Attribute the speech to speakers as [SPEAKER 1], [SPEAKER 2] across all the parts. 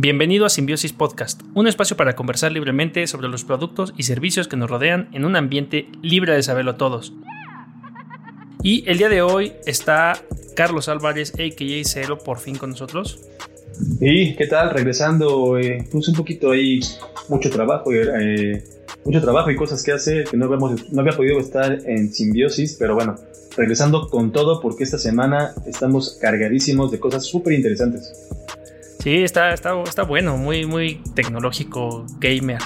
[SPEAKER 1] Bienvenido a Simbiosis Podcast, un espacio para conversar libremente sobre los productos y servicios que nos rodean en un ambiente libre de saberlo todos. Y el día de hoy está Carlos Álvarez, a.k.a. Cero, por fin con nosotros.
[SPEAKER 2] Y qué tal, regresando, eh, puse un poquito ahí mucho trabajo, eh, mucho trabajo y cosas que hacer que no, habíamos, no había podido estar en simbiosis, pero bueno, regresando con todo porque esta semana estamos cargadísimos de cosas súper interesantes.
[SPEAKER 1] Sí, está, está, está bueno, muy, muy tecnológico, gamer.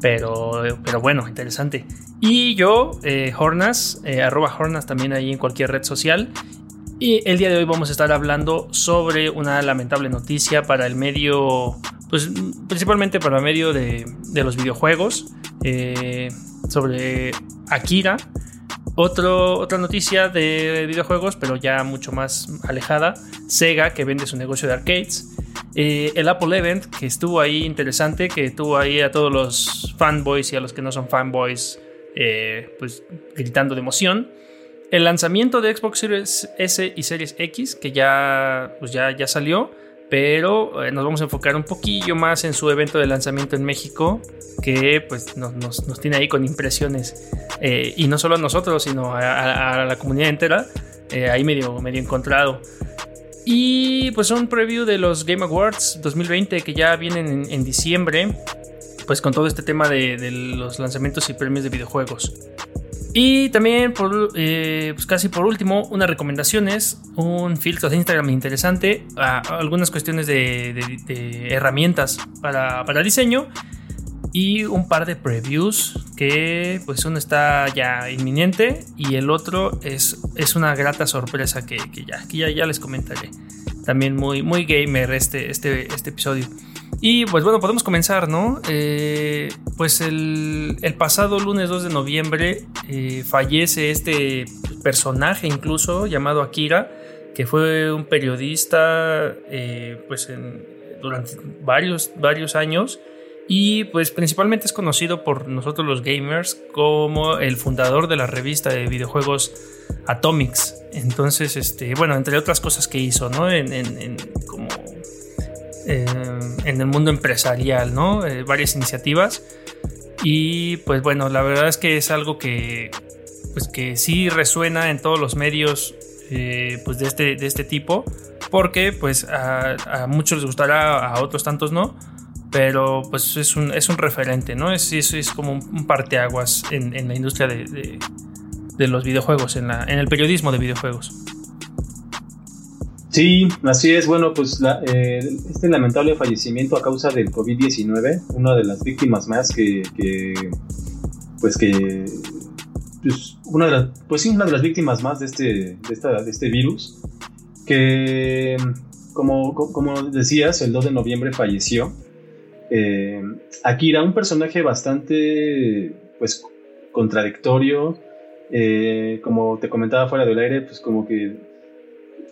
[SPEAKER 1] Pero, pero bueno, interesante. Y yo, eh, Hornas, eh, arroba Hornas también ahí en cualquier red social. Y el día de hoy vamos a estar hablando sobre una lamentable noticia para el medio, pues principalmente para el medio de, de los videojuegos, eh, sobre Akira. Otra noticia de videojuegos, pero ya mucho más alejada, Sega, que vende su negocio de arcades. Eh, el Apple Event, que estuvo ahí interesante, que tuvo ahí a todos los fanboys y a los que no son fanboys, eh, pues gritando de emoción. El lanzamiento de Xbox Series S y Series X, que ya, pues ya, ya salió, pero eh, nos vamos a enfocar un poquillo más en su evento de lanzamiento en México, que pues nos, nos, tiene ahí con impresiones, y no solo a nosotros, sino a, la comunidad entera, ahí medio, medio encontrado. Y pues un preview de los Game Awards 2020 que ya vienen en, diciembre, pues con todo este tema de, los lanzamientos y premios de videojuegos. Y también, por, eh, pues casi por último, unas recomendaciones, un filtro de Instagram interesante, algunas cuestiones de, herramientas para, para diseño y un par de previews que pues uno está ya inminente y el otro es, es una grata sorpresa que, ya, que ya, les comentaré. También muy, muy gamer este, este, este episodio. Y pues bueno, podemos comenzar, ¿no? Eh, pues el, pasado lunes 2 de noviembre eh, fallece este personaje incluso llamado Akira, que fue un periodista eh, pues durante varios, varios años y pues principalmente es conocido por nosotros los gamers como el fundador de la revista de videojuegos Atomics. Entonces, este, bueno, entre otras cosas que hizo, ¿no? En, como, eh, en el mundo empresarial, ¿no? Eh, varias iniciativas. Y pues bueno, la verdad es que es algo que, pues que sí resuena en todos los medios eh, pues de, este, de este tipo. Porque pues a, a muchos les gustará, a otros tantos no pero pues es un, es un referente, ¿no? Es, es, como un parteaguas en, en la industria de, de, los videojuegos, en, la, en el periodismo de videojuegos.
[SPEAKER 2] Sí, así es. Bueno, pues eh, este lamentable fallecimiento a causa del COVID-19, una de las víctimas más que, pues que, pues una de las, pues sí, una de las víctimas más de este, de, esta, de este virus, que como, como decías, el 2 de noviembre falleció eh, Akira, un personaje bastante, pues, contradictorio. Eh, como te comentaba fuera del aire, pues como que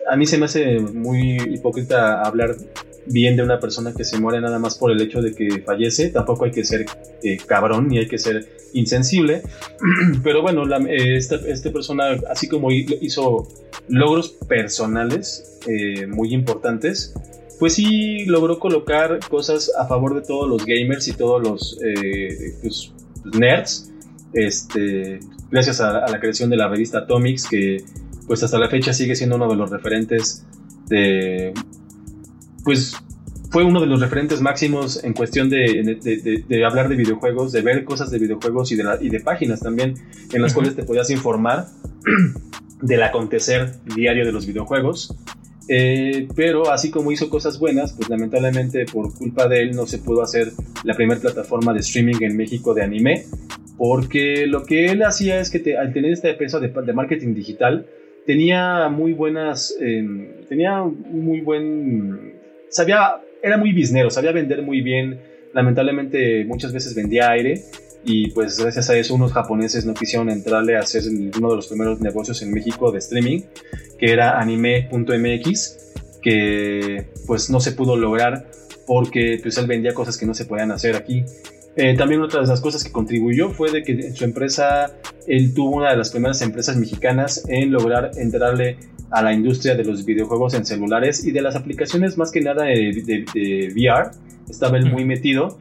[SPEAKER 2] a mí se me hace muy hipócrita hablar bien de una persona que se muere nada más por el hecho de que fallece. Tampoco hay que ser eh, cabrón ni hay que ser insensible. Pero bueno, esta, este persona, así como hizo logros personales muy importantes, pues sí logró colocar cosas a favor de todos los gamers y todos los eh, pues, nerds. Este, gracias a, la creación de la revista Atomics, que pues hasta la fecha sigue siendo uno de los referentes de. Pues fue uno de los referentes máximos en cuestión de, de, hablar de videojuegos, de ver cosas de videojuegos y de, y de páginas también en las cuales te podías informar del acontecer diario de los videojuegos. Eh, pero así como hizo cosas buenas, pues lamentablemente por culpa de él no se pudo hacer la primera plataforma de streaming en México de anime, porque lo que él hacía es que al tener esta empresa de, marketing digital, tenía muy buenas, em, tenía muy buen, sabía, era muy biznero, sabía vender muy bien, lamentablemente muchas veces vendía aire y pues gracias a eso unos japoneses no quisieron entrarle a hacer uno de los primeros negocios en México de streaming, que era anime.mx, que pues no se pudo lograr porque pues él vendía cosas que no se podían hacer aquí. Eh, también otra de las cosas que contribuyó fue de que en su empresa él tuvo una de las primeras empresas mexicanas en lograr entrarle a la industria de los videojuegos en celulares y de las aplicaciones más que nada de, de VR. Estaba él muy metido.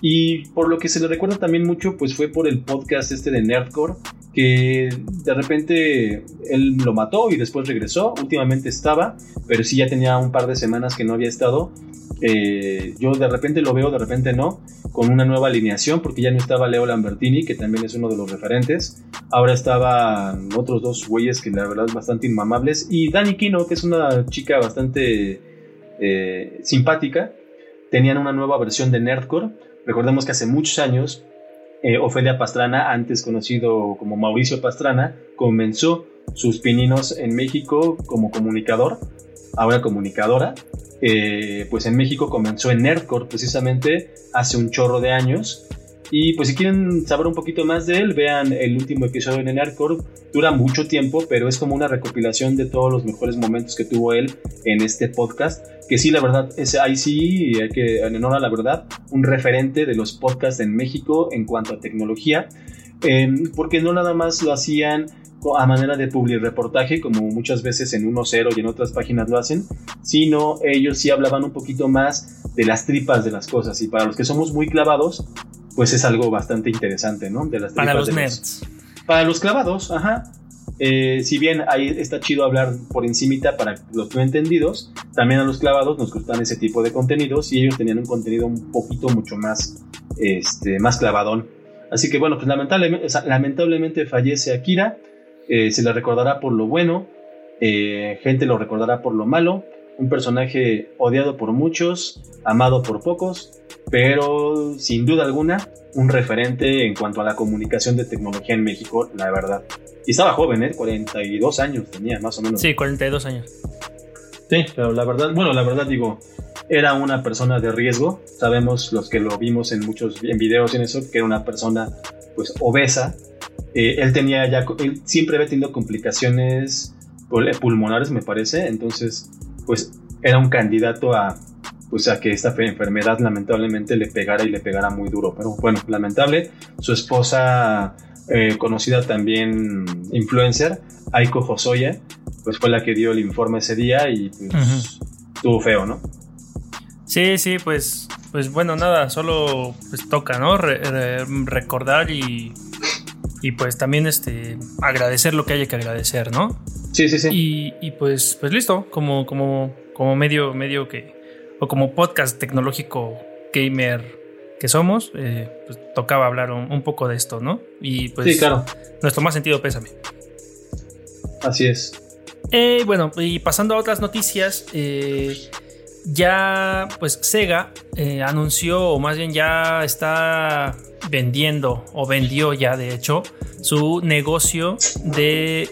[SPEAKER 2] Y por lo que se le recuerda también mucho, pues fue por el podcast este de Nerdcore, que de repente él lo mató y después regresó. Últimamente estaba, pero sí ya tenía un par de semanas que no había estado. Eh, yo de repente lo veo, de repente no, con una nueva alineación, porque ya no estaba Leo Lambertini, que también es uno de los referentes. Ahora estaban otros dos güeyes que la verdad bastante inmamables. Y Dani Kino, que es una chica bastante eh, simpática. Tenían una nueva versión de Nerdcore Recordemos que hace muchos años, eh, Ofelia Pastrana, antes conocido como Mauricio Pastrana, comenzó sus pininos en México como comunicador, ahora comunicadora. Eh, pues en México comenzó en Nerdcore precisamente hace un chorro de años y pues si quieren saber un poquito más de él, vean el último episodio en Nerdcore. Dura mucho tiempo, pero es como una recopilación de todos los mejores momentos que tuvo él en este podcast. Que sí, la verdad, es ahí sí, hay que, en honor a la verdad, un referente de los podcasts en México en cuanto a tecnología. Em, porque no nada más lo hacían a manera de public reportaje, como muchas veces en 1.0 y en otras páginas lo hacen, sino ellos sí hablaban un poquito más de las tripas de las cosas. Y para los que somos muy clavados, pues es algo bastante interesante, ¿no?
[SPEAKER 1] De las para los nerds.
[SPEAKER 2] para los clavados, ajá. Eh, si bien ahí está chido hablar por encimita para los no entendidos, también a los clavados nos gustan ese tipo de contenidos y ellos tenían un contenido un poquito mucho más, este, más clavadón. Así que bueno, pues lamentablemente, lamentablemente fallece Akira, eh, se le recordará por lo bueno, eh, gente lo recordará por lo malo, un personaje odiado por muchos, amado por pocos, pero sin duda alguna un referente en cuanto a la comunicación de tecnología en México, la verdad. Y estaba joven, ¿eh? 42 años tenía, más o menos.
[SPEAKER 1] Sí, 42 años.
[SPEAKER 2] Sí, pero la verdad, bueno, la verdad digo, era una persona de riesgo. Sabemos los que lo vimos en muchos en videos y en eso, que era una persona pues obesa. Eh, él tenía ya, él siempre había tenido complicaciones pulmonares, me parece. Entonces, pues era un candidato a pues a que esta enfermedad lamentablemente le pegara y le pegara muy duro. Pero bueno, lamentable. Su esposa, eh, conocida también influencer, Aiko Hosoya, pues fue la que dio el informe ese día y pues estuvo feo, ¿no?
[SPEAKER 1] Sí, sí, pues, pues bueno, nada, solo pues toca, ¿no? recordar y, y pues también este agradecer lo que haya que agradecer, ¿no?
[SPEAKER 2] Sí, sí, sí.
[SPEAKER 1] Y, y pues, pues listo, como, como, como medio, medio que o como podcast tecnológico gamer que somos, eh, pues tocaba hablar un, poco de esto, ¿no? Y pues
[SPEAKER 2] sí, claro.
[SPEAKER 1] nuestro más sentido pésame.
[SPEAKER 2] Así es.
[SPEAKER 1] Eh, bueno, y pasando a otras noticias, eh, ya pues Sega anunció, o más bien ya está vendiendo, o vendió ya de hecho, su negocio de,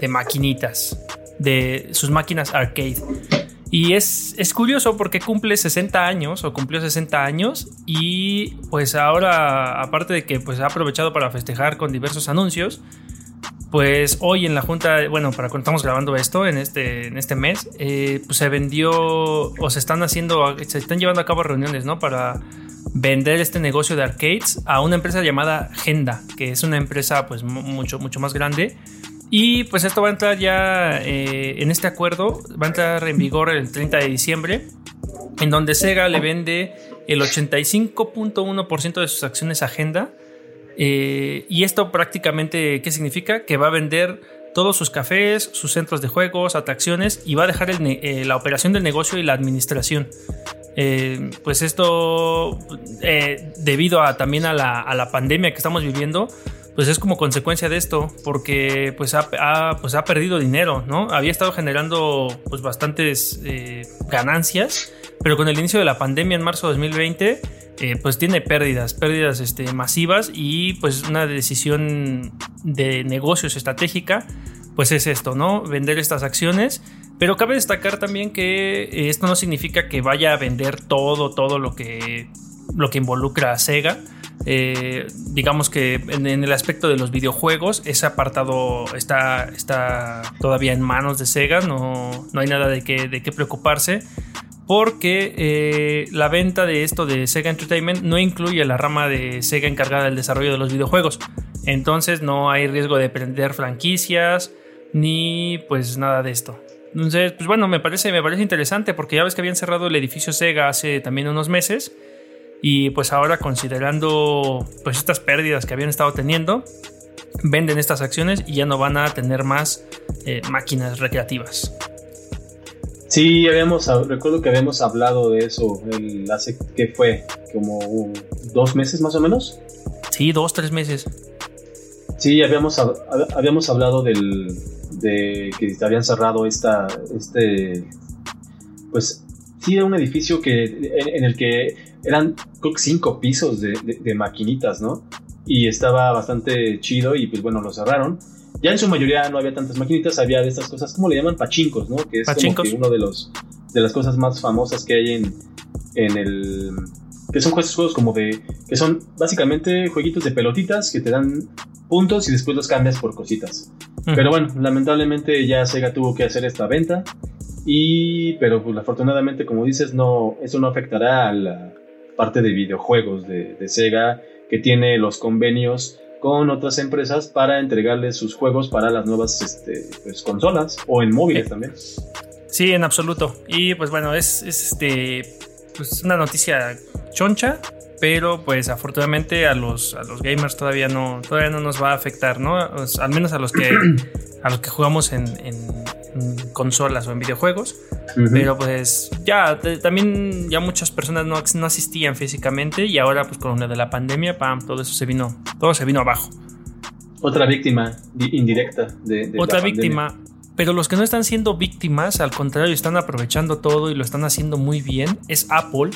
[SPEAKER 1] de maquinitas, de sus máquinas arcade. Y es, es, curioso porque cumple 60 años o cumplió 60 años y pues ahora, aparte de que pues ha aprovechado para festejar con diversos anuncios, pues hoy en la junta, bueno, para cuando estamos grabando esto en este, en este mes, eh, pues se vendió o se están haciendo, se están llevando a cabo reuniones, ¿no? Para vender este negocio de arcades a una empresa llamada Genda, que es una empresa pues mucho, mucho más grande y pues esto va a entrar ya eh, en este acuerdo, va a entrar en vigor el 30 de diciembre, en donde Sega le vende el 85.1% de sus acciones a Agenda. Eh, y esto prácticamente, ¿qué significa? Que va a vender todos sus cafés, sus centros de juegos, atracciones y va a dejar eh, la operación del negocio y la administración. Pues esto, debido a, también a la, pandemia que estamos viviendo, pues es como consecuencia de esto, porque pues ha, pues ha perdido dinero, ¿no? Había estado generando pues bastantes eh, ganancias, pero con el inicio de la pandemia en marzo de 2020, eh, pues tiene pérdidas, pérdidas este, masivas y pues una decisión de negocios estratégica, pues es esto, ¿no? Vender estas acciones. Pero cabe destacar también que esto no significa que vaya a vender todo, todo lo que, lo que involucra a Sega eh, digamos que en, el aspecto de los videojuegos, ese apartado está, está todavía en manos de Sega, no, no hay nada de qué, de qué preocuparse. Porque eh, la venta de esto de Sega Entertainment no incluye la rama de Sega encargada del desarrollo de los videojuegos. Entonces no hay riesgo de perder franquicias ni pues nada de esto. Entonces, pues bueno, me parece, me parece interesante porque ya ves que habían cerrado el edificio Sega hace también unos meses y pues ahora considerando pues estas pérdidas que habían estado teniendo, venden estas acciones y ya no van a tener más eh, máquinas recreativas.
[SPEAKER 2] Sí, habíamos, recuerdo que habíamos hablado de eso el, hace, ¿qué fue? Como dos meses más o menos.
[SPEAKER 1] Sí, dos, tres meses.
[SPEAKER 2] Sí, habíamos, habíamos hablado del, de que habían cerrado esta, este, pues sí, era un edificio que, en, el que eran creo que cinco pisos de, de, maquinitas, ¿no? Y estaba bastante chido y pues bueno, lo cerraron. Ya en su mayoría no había tantas maquinitas, había de estas cosas, ¿cómo le llaman? Pachincos, ¿no? Que es como que uno de los de las cosas más famosas que hay en, en el que son juegos, juegos como de que son básicamente jueguitos de pelotitas que te dan puntos y después los cambias por cositas. Pero bueno, lamentablemente ya Sega tuvo que hacer esta venta y pero pues afortunadamente como dices no eso no afectará a la parte de videojuegos de, de Sega que tiene los convenios con otras empresas para entregarles sus juegos para las nuevas este, pues, consolas o en móviles también.
[SPEAKER 1] Sí, en absoluto. Y pues bueno, es, este, pues una noticia choncha, pero pues afortunadamente a los, a los gamers todavía no, todavía no nos va a afectar, ¿no? al menos a los que, a los que jugamos en, consolas o en videojuegos. Pero pues ya, también ya muchas personas no, no, asistían físicamente y ahora pues con lo de la pandemia, pam, todo eso se vino, todo se vino abajo.
[SPEAKER 2] Otra víctima indirecta de,
[SPEAKER 1] Otra víctima. Pero los que no están siendo víctimas, al contrario, están aprovechando todo y lo están haciendo muy bien, es Apple.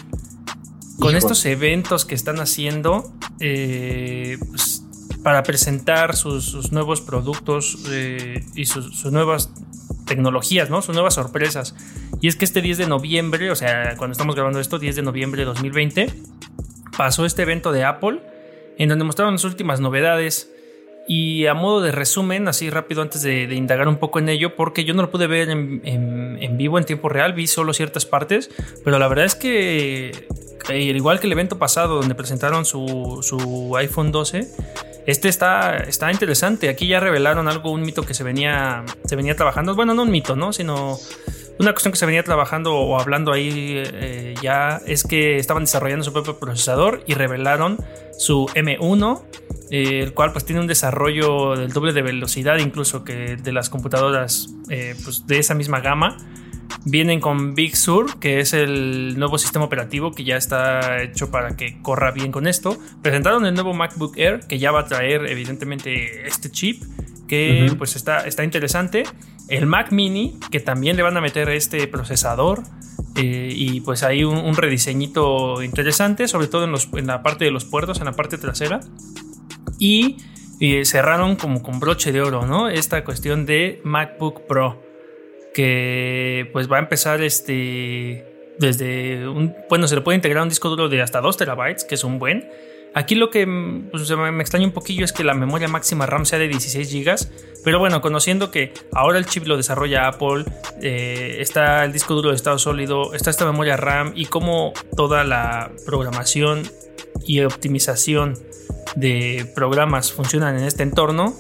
[SPEAKER 1] Con estos eventos que están haciendo, eh, pues, para presentar sus, nuevos productos eh, y sus, nuevas tecnologías, ¿no? Sus nuevas sorpresas. Y es que este 10 de noviembre, o sea, cuando estamos grabando esto, 10 de noviembre de 2020, pasó este evento de Apple en donde mostraron las últimas novedades. Y a modo de resumen, así rápido antes de, indagar un poco en ello, porque yo no lo pude ver en, vivo en tiempo real, vi solo ciertas partes, pero la verdad es que, al igual que el evento pasado donde presentaron su, su iPhone 12, este está, está interesante. Aquí ya revelaron algo, un mito que se venía, se venía trabajando. Bueno, no un mito, ¿no? Sino una cuestión que se venía trabajando o hablando ahí eh, ya es que estaban desarrollando su propio procesador y revelaron su M1, eh, el cual pues tiene un desarrollo del doble de velocidad incluso que de las computadoras eh, pues, de esa misma gama. Vienen con Big Sur, que es el nuevo sistema operativo que ya está hecho para que corra bien con esto. Presentaron el nuevo MacBook Air, que ya va a traer evidentemente este chip, que pues está, está interesante. El Mac Mini, que también le van a meter este procesador. Eh, y pues hay un, rediseñito interesante, sobre todo en, la parte de los puertos, en la parte trasera. Y eh, cerraron como con broche de oro, ¿no? Esta cuestión de MacBook Pro que pues va a empezar este desde un bueno se le puede integrar un disco duro de hasta 2 terabytes que es un buen aquí lo que pues, me extraña un poquillo es que la memoria máxima RAM sea de 16 GB pero bueno conociendo que ahora el chip lo desarrolla Apple eh, está el disco duro de estado sólido está esta memoria RAM y como toda la programación y optimización de programas funcionan en este entorno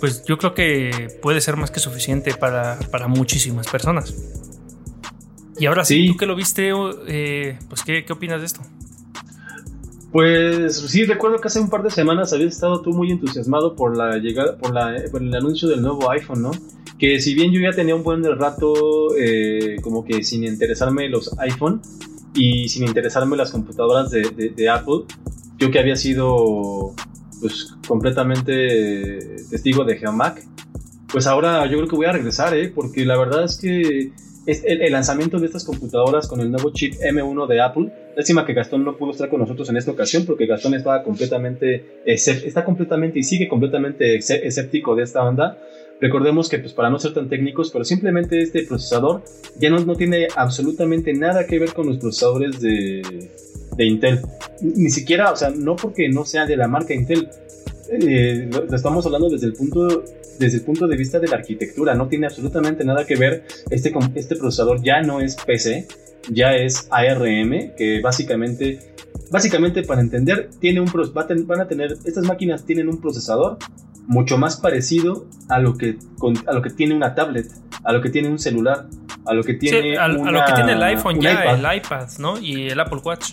[SPEAKER 1] pues yo creo que puede ser más que suficiente para, muchísimas personas. Y ahora sí, tú que lo viste, eh, pues ¿qué, opinas de esto?
[SPEAKER 2] Pues sí, recuerdo que hace un par de semanas habías estado tú muy entusiasmado por la llegada, por, la, el anuncio del nuevo iPhone, ¿no? Que si bien yo ya tenía un buen rato eh, como que sin interesarme los iPhone y sin interesarme las computadoras de Apple, yo que había sido pues completamente testigo de Geomac, pues ahora yo creo que voy a regresar, ¿eh? porque la verdad es que el, lanzamiento de estas computadoras con el nuevo chip M1 de Apple, lástima que Gastón no pudo estar con nosotros en esta ocasión porque Gastón estaba completamente, está completamente y sigue completamente escéptico de esta onda. Recordemos que pues para no ser tan técnicos, pero simplemente este procesador ya no, no tiene absolutamente nada que ver con los procesadores de Intel. Ni siquiera, o sea, no porque no sea de la marca Intel. Eh, lo, estamos hablando desde el punto desde el punto de vista de la arquitectura. No tiene absolutamente nada que ver. Este, este procesador ya no es PC, ya es ARM, que básicamente, básicamente para entender, tiene un, van a tener, estas máquinas tienen un procesador mucho más parecido a lo que, a lo que tiene una tablet, a lo que tiene un celular, a lo que tiene,
[SPEAKER 1] a, lo que tiene el iPhone ya, el iPad, ¿no? Y el Apple Watch.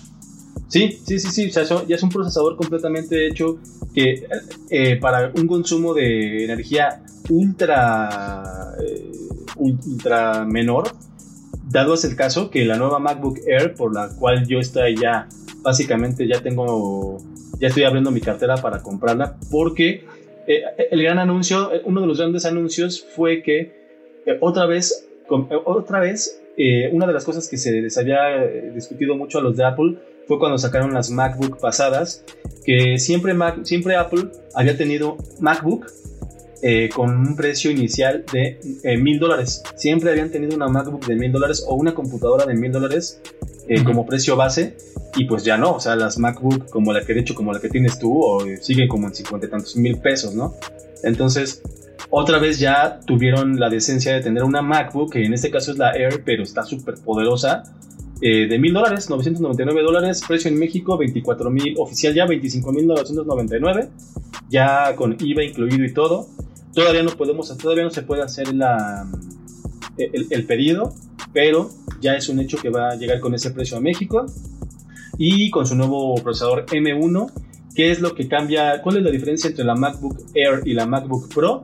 [SPEAKER 2] Sí, sí, sí, sí. O sea, ya es un procesador completamente hecho que eh, para un consumo de energía ultra, eh, ultra menor, dado es el caso que la nueva MacBook Air, por la cual yo estoy ya, básicamente ya tengo, ya estoy abriendo mi cartera para comprarla, porque eh, el gran anuncio, uno de los grandes anuncios fue que otra vez, otra vez, una de las cosas que se les había discutido mucho a los de Apple fue cuando sacaron las MacBook pasadas, que siempre, Mac, siempre Apple había tenido MacBook eh, con un precio inicial de eh, mil dólares. Siempre habían tenido una MacBook de mil dólares o una computadora de mil dólares eh, como precio base. Y pues ya no, o sea, las MacBook como la que de hecho como la que tienes tú, o siguen como en cincuenta y tantos mil pesos, ¿no? Entonces, otra vez ya tuvieron la decencia de tener una MacBook, que en este caso es la Air, pero está súper poderosa, eh, de mil dólares, 999 dólares, precio en México 24 mil, oficial ya 25 mil 999, ya con IVA incluido y todo. Todavía no podemos, todavía no se puede hacer la, el, pedido, pero ya es un hecho que va a llegar con ese precio a México y con su nuevo procesador M1. ¿Qué es lo que cambia? ¿Cuál es la diferencia entre la MacBook Air y la MacBook Pro?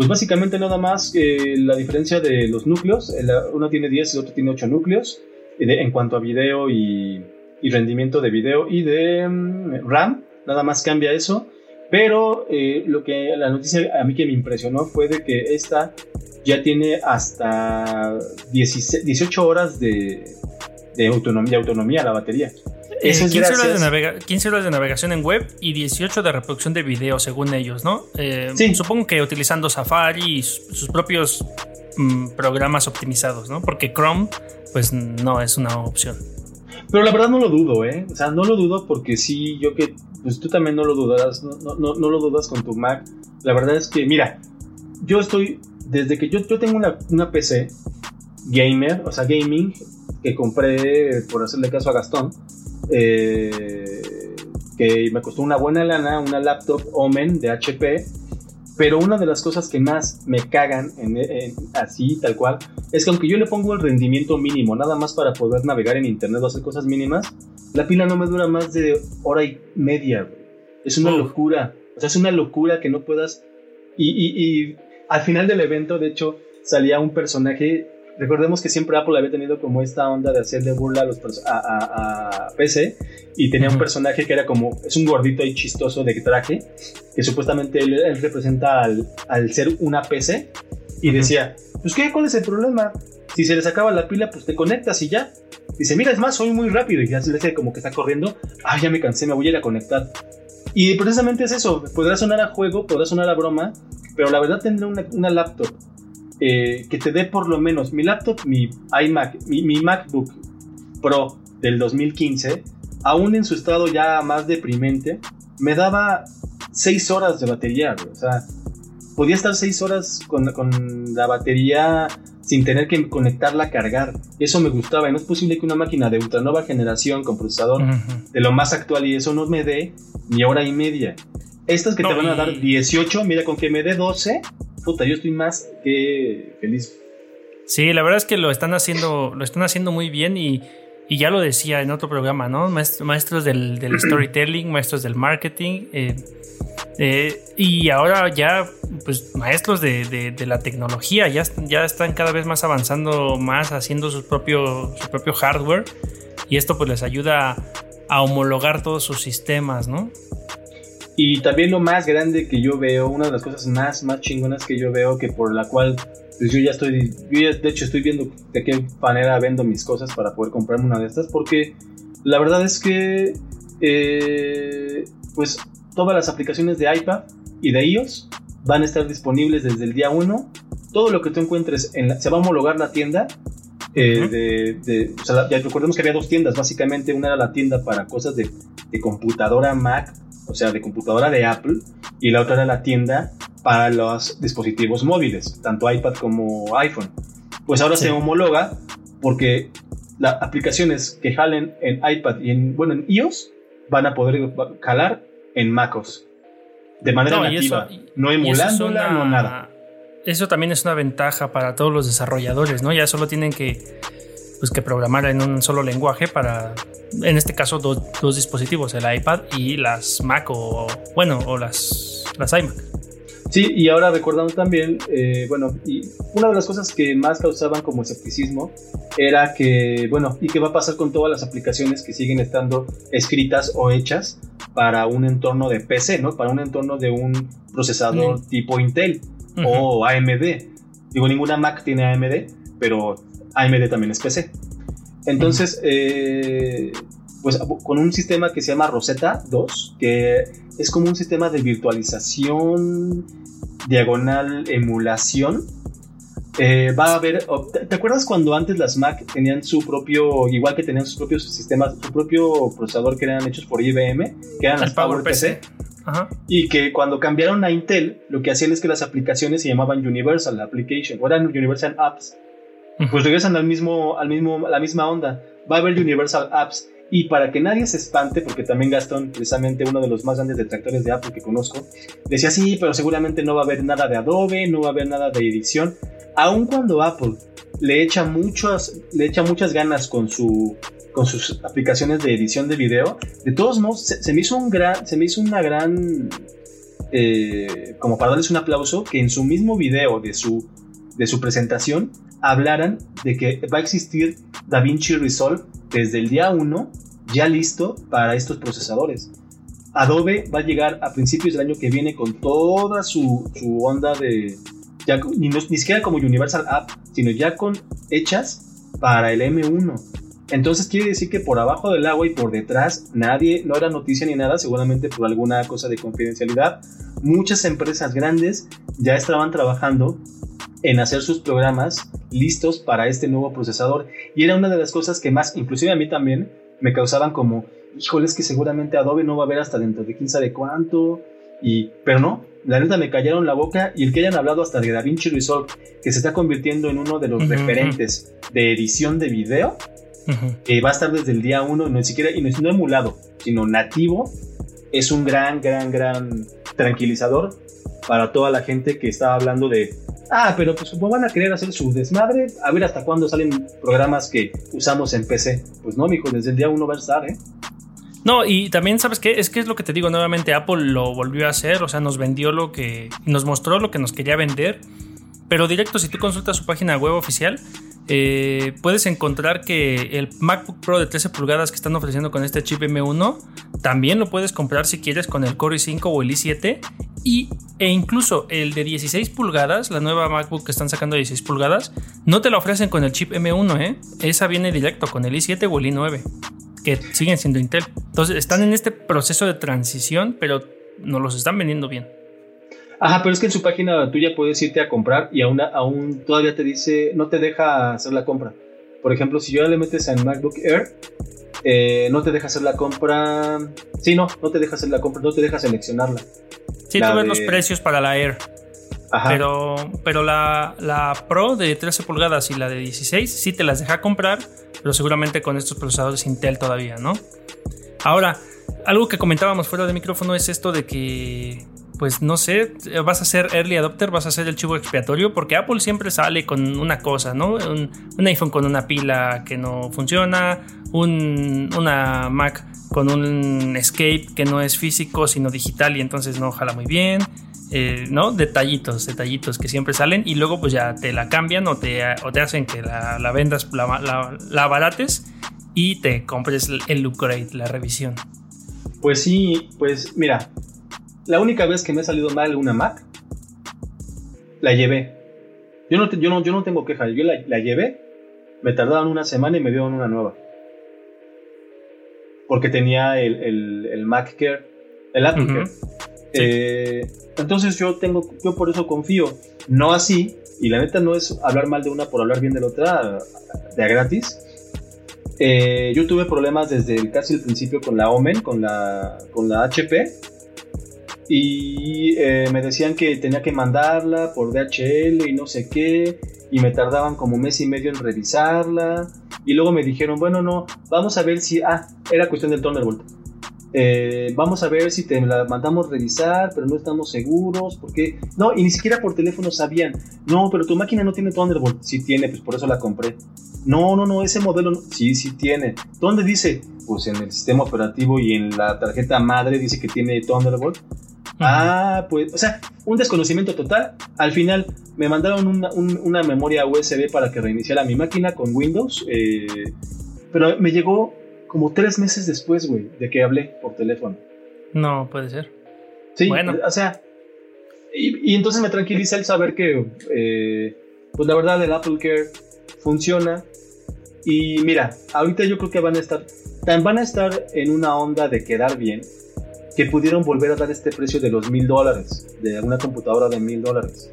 [SPEAKER 2] Pues básicamente nada más que la diferencia de los núcleos. Uno tiene 10 y el otro tiene 8 núcleos en cuanto a video y, rendimiento de video y de mm, RAM, nada más cambia eso. Pero eh, lo que la noticia a mí que me impresionó fue de que esta ya tiene hasta 18 horas de, autonomía, autonomía la batería.
[SPEAKER 1] Eh, Eso 15, horas de navegación en web y 18 de reproducción de video, según ellos, ¿no? Eh, supongo que utilizando Safari y sus propios mm, programas optimizados, ¿no? Porque Chrome pues no es una opción.
[SPEAKER 2] Pero la verdad no lo dudo, ¿eh? O sea, no lo dudo porque sí, yo que, pues tú también no lo dudas, no, no, no, lo dudas con tu Mac. La verdad es que, mira, yo estoy, desde que yo, yo tengo una, una PC gamer, o sea, gaming, que compré, por hacerle caso a Gastón, eh, que me costó una buena lana, una laptop Omen de HP, pero una de las cosas que más me cagan en, así, tal cual, es que aunque yo le pongo el rendimiento mínimo, nada más para poder navegar en internet o hacer cosas mínimas, la pila no me dura más de hora y media. Es una locura. O sea, es una locura que no puedas. y al final del evento, de hecho, salía un personaje Recordemos que siempre Apple había tenido como esta onda de hacerle burla a, los a, a, PC y tenía un personaje que era como, es un gordito ahí chistoso de traje, que supuestamente él, representa al, al, ser una PC y decía, pues qué, ¿cuál es el problema? Si se les acaba la pila, pues te conectas y ya. Dice, mira, es más, soy muy rápido y ya se le dice como que está corriendo, ah, ya me cansé, me voy a ir a conectar. Y precisamente es eso, podrá sonar a juego, podrá sonar a broma, pero la verdad tendré una, una laptop eh, que te dé por lo menos mi laptop, mi iMac, mi, MacBook Pro del 2015, aún en su estado ya más deprimente, me daba 6 horas de batería, o sea, podía estar 6 horas con, la batería sin tener que conectarla a cargar. Eso me gustaba y no es posible que una máquina de ultra nueva generación con procesador de lo más actual y eso no me dé ni hora y media. Estas que te van a dar 18, mira, con que me dé 12, puta, yo estoy más que feliz.
[SPEAKER 1] Sí, la verdad es que lo están haciendo, lo están haciendo muy bien y, ya lo decía en otro programa, ¿no? Maestros del, storytelling, maestros del marketing. Eh, eh, y ahora ya, pues, maestros de, la tecnología, ya, ya están cada vez más avanzando, más haciendo su propio, su propio hardware. Y esto pues les ayuda a homologar todos sus sistemas, ¿no?
[SPEAKER 2] Y también lo más grande que yo veo, una de las cosas más, más chingonas que yo veo, que por la cual pues yo ya estoy, yo de hecho estoy viendo de qué manera vendo mis cosas para poder comprarme una de estas, porque la verdad es que eh, pues todas las aplicaciones de iPad y de iOS van a estar disponibles desde el día 1. Todo lo que tú encuentres en se va a homologar la tienda. Eh, de, ya recordemos que había dos tiendas, básicamente una era la tienda para cosas de, de computadora Mac o sea, de computadora de Apple, y la otra era la tienda para los dispositivos móviles, tanto iPad como iPhone. Pues ahora se homologa porque las aplicaciones que jalen en iPad y en, bueno, en iOS van a poder jalar en MacOS. de manera nativa, no emulándola, no nada.
[SPEAKER 1] Eso también es una ventaja para todos los desarrolladores, ¿no? Ya solo tienen que pues que programar en un solo lenguaje para, en este caso, dos, dispositivos, el iPad y las Mac o, bueno, o las, las iMac.
[SPEAKER 2] Sí, y ahora recordando también, eh, bueno, y una de las cosas que más causaban como escepticismo era que, bueno, ¿y qué va a pasar con todas las aplicaciones que siguen estando escritas o hechas para un entorno de PC, ¿no? Para un entorno de un procesador tipo Intel o AMD. Digo, ninguna Mac tiene AMD, pero AMD también es PC. Entonces, eh, pues con un sistema que se llama Rosetta 2, que es como un sistema de virtualización, diagonal emulación. Eh, va a haber. ¿Te acuerdas cuando antes las Mac tenían su propio, igual que tenían sus propios sistemas, su propio procesador que eran hechos por IBM, que eran las PowerPC? Y que cuando cambiaron a Intel, lo que hacían es que las aplicaciones se llamaban Universal Application, o eran Universal Apps pues regresan al mismo, al mismo, a la misma onda. Va a haber Universal Apps. Y para que nadie se espante, porque también Gastón, precisamente uno de los más grandes detractores de Apple que conozco, decía sí, pero seguramente no va a haber nada de Adobe, no va a haber nada de edición. Aun cuando Apple le echa muchas, le echa muchas ganas con su con sus aplicaciones de edición de video, de todos modos se, me hizo un gran, se me hizo una gran eh, como para darles un aplauso que en su mismo video de su de su presentación hablaran de que va a existir DaVinci Resolve desde el día 1 ya listo para estos procesadores. Adobe va a llegar a principios del año que viene con toda su, onda de... Ni, ni, siquiera como Universal App, sino ya con hechas para el M1. Entonces quiere decir que por abajo del agua y por detrás nadie, no era noticia ni nada, seguramente por alguna cosa de confidencialidad, muchas empresas grandes ya estaban trabajando en hacer sus programas listos para este nuevo procesador. Y era una de las cosas que más, inclusive a mí también, me causaban como, híjole, es que seguramente Adobe no va a ver hasta dentro de quién sabe cuánto. Y, pero no, la neta me callaron la boca y el que hayan hablado hasta de DaVinci Resolve, que se está convirtiendo en uno de los referentes de edición de video, que va a estar desde el día uno, no siquiera, y no emulado, sino nativo, es un gran, gran, gran tranquilizador para toda la gente que está hablando de Ah, pero pues van a querer hacer su desmadre, a ver hasta cuándo salen programas que usamos en PC. Pues no, mijo, desde el día uno va a estar, ¿eh?
[SPEAKER 1] No, y también, ¿sabes qué? Es que es lo que te digo nuevamente, Apple lo volvió a hacer, o sea, nos vendió lo que, nos mostró lo que nos quería vender, pero directo, si tú consultas su página web oficial, eh, puedes encontrar que el MacBook Pro de 13 pulgadas que están ofreciendo con este chip M1, también lo puedes comprar si quieres con el Core i5 o el i7 y, e incluso el de 16 pulgadas, la nueva MacBook que están sacando de 16 pulgadas, no te la ofrecen con el chip M1, ¿eh? Esa viene directo con el i7 o el i9, que siguen siendo Intel. Entonces están en este proceso de transición, pero no los están vendiendo bien.
[SPEAKER 2] Ajá, pero es que en su página tuya puedes irte a comprar y aún, aún todavía te dice, no te deja hacer la compra. Por ejemplo, si yo le metes en MacBook Air, eh, no te deja hacer la compra. Sí, no, no te deja hacer la compra, no te deja seleccionarla.
[SPEAKER 1] Sí, tú ves los precios para la Air. Pero, pero la, la, Pro de 13 pulgadas y la de 16 sí te las deja comprar, pero seguramente con estos procesadores Intel todavía, ¿no? Ahora, algo que comentábamos fuera de micrófono es esto de que pues no sé, vas a ser early adopter, vas a ser el chivo expiatorio, porque Apple siempre sale con una cosa, ¿no? Un, iPhone con una pila que no funciona, un, una Mac con un escape que no es físico, sino digital y entonces no jala muy bien. Eh, ¿no? Detallitos, detallitos que siempre salen y luego pues ya te la cambian o te, o te hacen que la, vendas, la, la, la, abarates y te compres el upgrade, la revisión.
[SPEAKER 2] Pues sí, pues mira, la única vez que me ha salido mal una Mac, la llevé. Yo no, yo no, yo no tengo queja, yo la, llevé, me tardaron una semana y me dieron una nueva. Porque tenía el, el, Mac Care, el Apple Care. Eh, entonces yo tengo, yo por eso confío. No así, y la neta no es hablar mal de una por hablar bien de la otra, de a gratis. Eh, yo tuve problemas desde casi el principio con la Omen, con la, con la HP y eh, me decían que tenía que mandarla por DHL y no sé qué, y me tardaban como mes y medio en revisarla, y luego me dijeron, bueno, no, vamos a ver si, ah, era cuestión del Thunderbolt. eh, vamos a ver si te la mandamos revisar, pero no estamos seguros, porque no, y ni siquiera por teléfono sabían, no, pero tu máquina no tiene Thunderbolt, sí tiene, pues por eso la compré. No, no, no, ese modelo sí, sí tiene. ¿Dónde dice? Pues en el sistema operativo y en la tarjeta madre dice que tiene Thunderbolt. Ah, pues, o sea, un desconocimiento total. Al final me mandaron una, memoria USB para que reiniciara mi máquina con Windows, eh, pero me llegó como tres meses después, güey, de que hablé por teléfono.
[SPEAKER 1] No, puede ser.
[SPEAKER 2] Sí, bueno. o sea, y, entonces me tranquiliza el saber que, eh, pues la verdad, el Apple Care funciona. Y mira, ahorita yo creo que van a estar, van a estar en una onda de quedar bien, que pudieron volver a dar este precio de los mil dólares, de una computadora de mil dólares,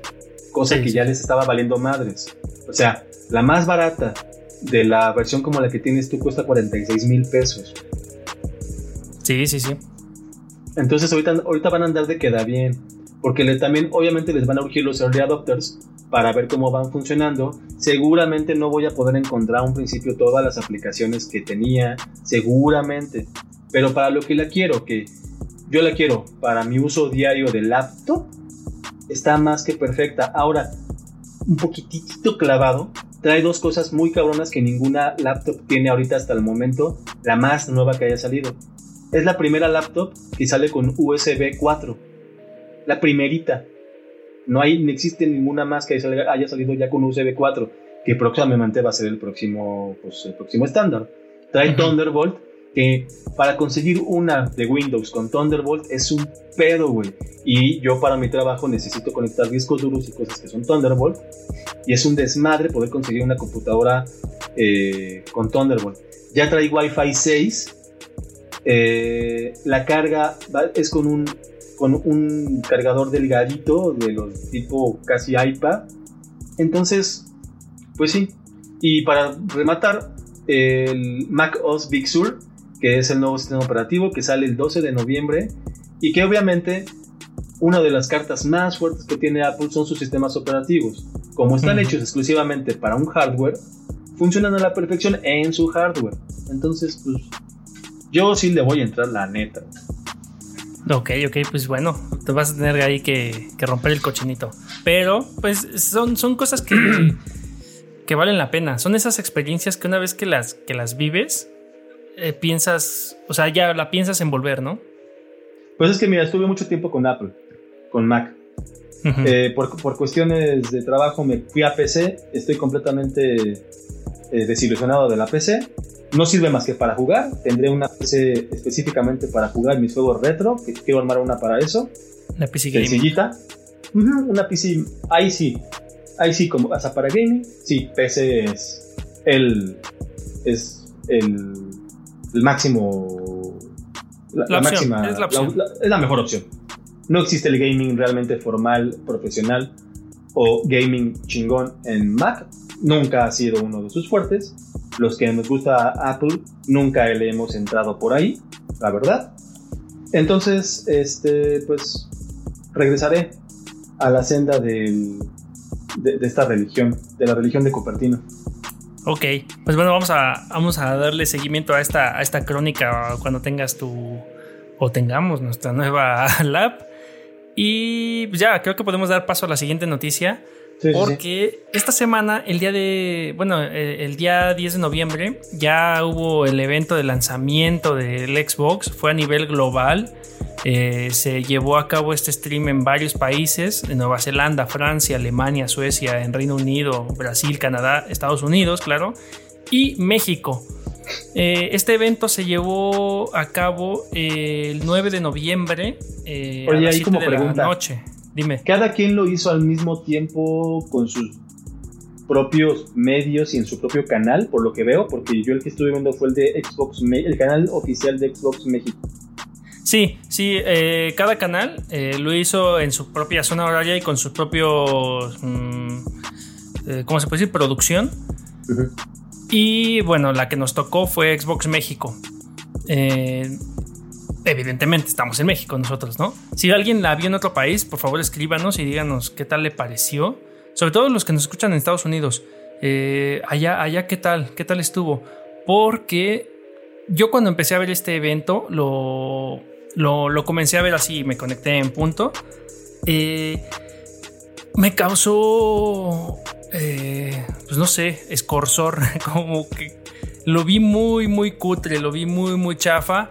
[SPEAKER 2] cosa que ya les estaba valiendo madres. O sea, la más barata de la versión como la que tienes tú cuesta 46 mil pesos.
[SPEAKER 1] Sí, sí, sí.
[SPEAKER 2] Entonces ahorita, ahorita van a andar de queda bien. Porque también obviamente les van a urgir los early adopters para ver cómo van funcionando. Seguramente no voy a poder encontrar a un principio todas las aplicaciones que tenía. Seguramente. Pero para lo que la quiero, que yo la quiero para mi uso diario de laptop, está más que perfecta. Ahora, un poquitito clavado, trae dos cosas muy cabronas que ninguna laptop tiene ahorita hasta el momento, la más nueva que haya salido. Es la primera laptop que sale con USB 4. La primerita. No, hay, no existe ninguna más que haya salido ya con USB 4, que próximamente va a ser el próximo, pues, el próximo estándar. Trae Thunderbolt que para conseguir una de Windows con Thunderbolt es un pedo, güey. Y yo para mi trabajo necesito conectar discos duros y cosas que son Thunderbolt. Y es un desmadre poder conseguir una computadora eh, con Thunderbolt. Ya trae Wi-Fi 6. Eh, la carga es con un, con un cargador delgadito de los tipo casi iPad. Entonces, pues sí. Y para rematar, el Mac OS Big Sur que es el nuevo sistema operativo que sale el 12 de noviembre y que obviamente una de las cartas más fuertes que tiene Apple son sus sistemas operativos. Como están hechos exclusivamente para un hardware, funcionan a la perfección en su hardware. Entonces, pues yo sí le voy a entrar la neta.
[SPEAKER 1] Ok, ok, pues bueno, te vas a tener ahí que, romper el cochinito. Pero, pues son, son cosas que, que valen la pena. Son esas experiencias que una vez que las, que las vives, eh, piensas, o sea, ya la piensas en volver, ¿no?
[SPEAKER 2] Pues es que mira, estuve mucho tiempo con Apple, con Mac. Eh, por, cuestiones de trabajo me fui a PC, estoy completamente eh, desilusionado de la PC. No sirve más que para jugar. Tendré una PC específicamente para jugar mis juegos retro, que quiero armar una para eso.
[SPEAKER 1] Una PC
[SPEAKER 2] Sencillita. una PC, ahí sí. Ahí sí, como hasta para gaming. Sí, PC es el. Es el el máximo. La, máxima. Es la, mejor opción. No existe el gaming realmente formal, profesional o gaming chingón en Mac. Nunca ha sido uno de sus fuertes. Los que nos gusta Apple nunca le hemos entrado por ahí, la verdad. Entonces, este, pues regresaré a la senda de, de, esta religión, de la religión de Cupertino.
[SPEAKER 1] Ok, pues bueno, vamos a, vamos a darle seguimiento a esta, a esta crónica cuando tengas tu, o tengamos nuestra nueva lab. Y pues ya, creo que podemos dar paso a la siguiente noticia. porque esta semana, el día de, bueno, eh, el día 10 de noviembre, ya hubo el evento de lanzamiento del Xbox, fue a nivel global. Eh, se llevó a cabo este stream en varios países, en Nueva Zelanda, Francia, Alemania, Suecia, en Reino Unido, Brasil, Canadá, Estados Unidos, claro, y México. Eh, este evento se llevó a cabo eh, el 9 de noviembre
[SPEAKER 2] a las 7 de la noche. Dime. ¿Cada quien lo hizo al mismo tiempo con sus propios medios y en su propio canal, por lo que veo? Porque yo el que estuve viendo fue el de Xbox, el canal oficial de Xbox México.
[SPEAKER 1] Sí, sí, eh, cada canal eh, lo hizo en su propia zona horaria y con su propio, mm, eh, ¿cómo se puede decir? Producción. Y bueno, la que nos tocó fue Xbox México. evidentemente estamos en México nosotros, ¿no? Si alguien la vio en otro país, por favor escríbanos y díganos qué tal le pareció. Sobre todo los que nos escuchan en Estados Unidos. allá, allá, ¿qué tal? ¿Qué tal estuvo? Porque yo cuando empecé a ver este evento, lo, lo, comencé a ver así, me conecté en punto. Eh, me causó, eh, pues no sé, escorzor, como que lo vi muy, muy cutre, lo vi muy, muy chafa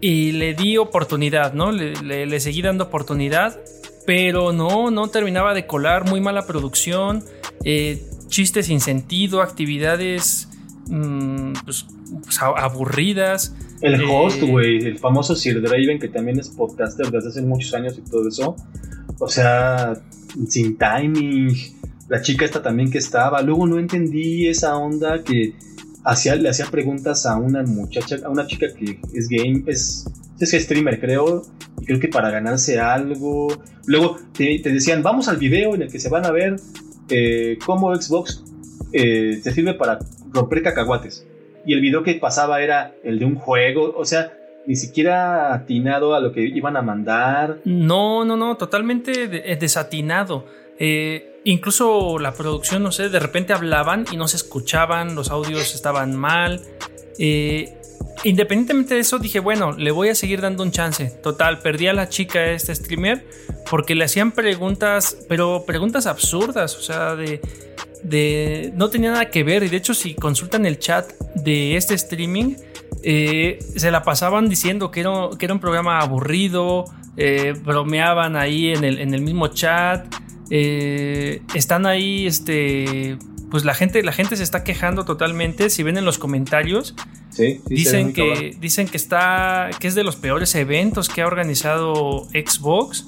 [SPEAKER 1] y le di oportunidad, ¿no? Le, seguí dando oportunidad, pero no, no terminaba de colar, muy mala producción, eh, chistes sin sentido, actividades mm, pues, pues, aburridas.
[SPEAKER 2] El eh, host, güey, el famoso Sir Draven, que también es podcaster desde hace muchos años y todo eso. O sea, sin timing. La chica esta también que estaba. Luego no entendí esa onda que le hacía preguntas a una muchacha, a una chica que es game, es, es streamer creo, y creo que para ganarse algo. Luego te, decían, vamos al video en el que se van a ver eh, cómo Xbox eh, te sirve para romper cacahuates. Y el video que pasaba era el de un juego, o sea, ni siquiera atinado a lo que iban a mandar.
[SPEAKER 1] No, no, no, totalmente desatinado. Eh, incluso la producción, no sé, de repente hablaban y no se escuchaban, los audios estaban mal. Eh, independientemente de eso, dije, bueno, le voy a seguir dando un chance. Total, perdí a la chica, este streamer, porque le hacían preguntas, pero preguntas absurdas, o sea, de, de no tenía nada que ver. Y de hecho, si consultan el chat de este streaming, eh, se la pasaban diciendo que era, que era un programa aburrido, bromeaban ahí en el, en el mismo chat. Eh, están ahí, este, pues la gente, la gente se está quejando totalmente. Si ven en los comentarios, dicen que dicen que está, que es de los peores eventos que ha organizado Xbox.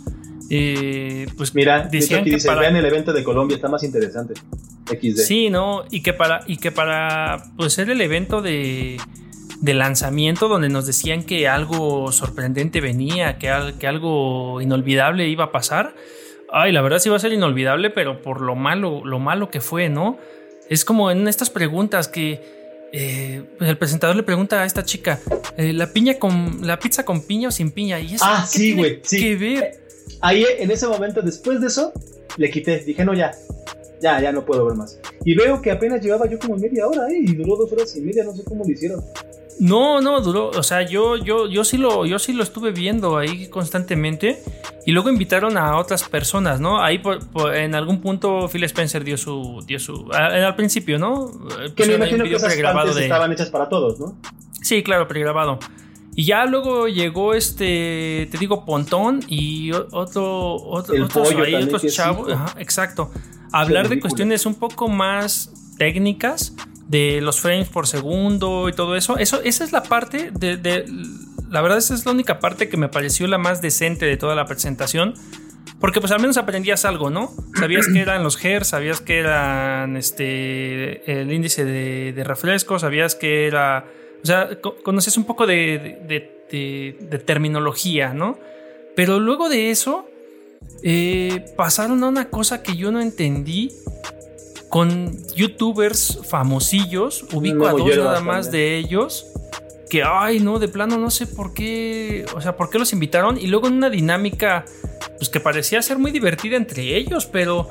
[SPEAKER 1] Eh, pues
[SPEAKER 2] mira, decían que para, vean el evento de Colombia está más interesante.
[SPEAKER 1] XD. Sí, no, y que para y que para pues ser el evento de de lanzamiento donde nos decían que algo sorprendente venía, que, que algo inolvidable iba a pasar Ay, la verdad sí va a ser inolvidable, pero por lo malo, lo malo que fue, ¿no? Es como en estas preguntas que eh, el presentador le pregunta a esta chica, eh, la piña con la pizza con piña o sin piña. Y eso
[SPEAKER 2] ah, sí, güey, sí. Que ver? Ahí en ese momento, después de eso, le quité. Dije, no, ya, ya, ya no puedo ver más. Y veo que apenas llevaba yo como media hora, ¿eh? Y duró dos horas y media, no sé cómo lo hicieron.
[SPEAKER 1] No, no, duró, o sea, yo, yo, yo sí lo, yo sí lo estuve viendo ahí constantemente. Y luego invitaron a otras personas, ¿no? Ahí en algún punto Phil Spencer dio su, dio su, al, principio, ¿no?
[SPEAKER 2] Que me imagino que esas estaban hechas para todos, ¿no?
[SPEAKER 1] Sí, claro, pregrabado. Y ya luego llegó este, te digo, Pontón y otro, otro otros, ahí, otros chavos, exacto. Hablar de cuestiones un poco más técnicas de los frames por segundo y todo eso. Eso, esa es la parte de, La verdad, esa es la única parte que me pareció la más decente de toda la presentación. Porque pues al menos aprendías algo, ¿no? Sabías que eran los hertz, sabías que eran este el índice de, refresco, sabías que era... O sea, conoces un poco de, de, terminología, ¿no? Pero luego de eso, eh, pasaron a una cosa que yo no entendí con youtubers famosillos, ubico a dos nada más de ellos, que, ay, no, de plano no sé por qué, o sea, por qué los invitaron, y luego en una dinámica, pues que parecía ser muy divertida entre ellos, pero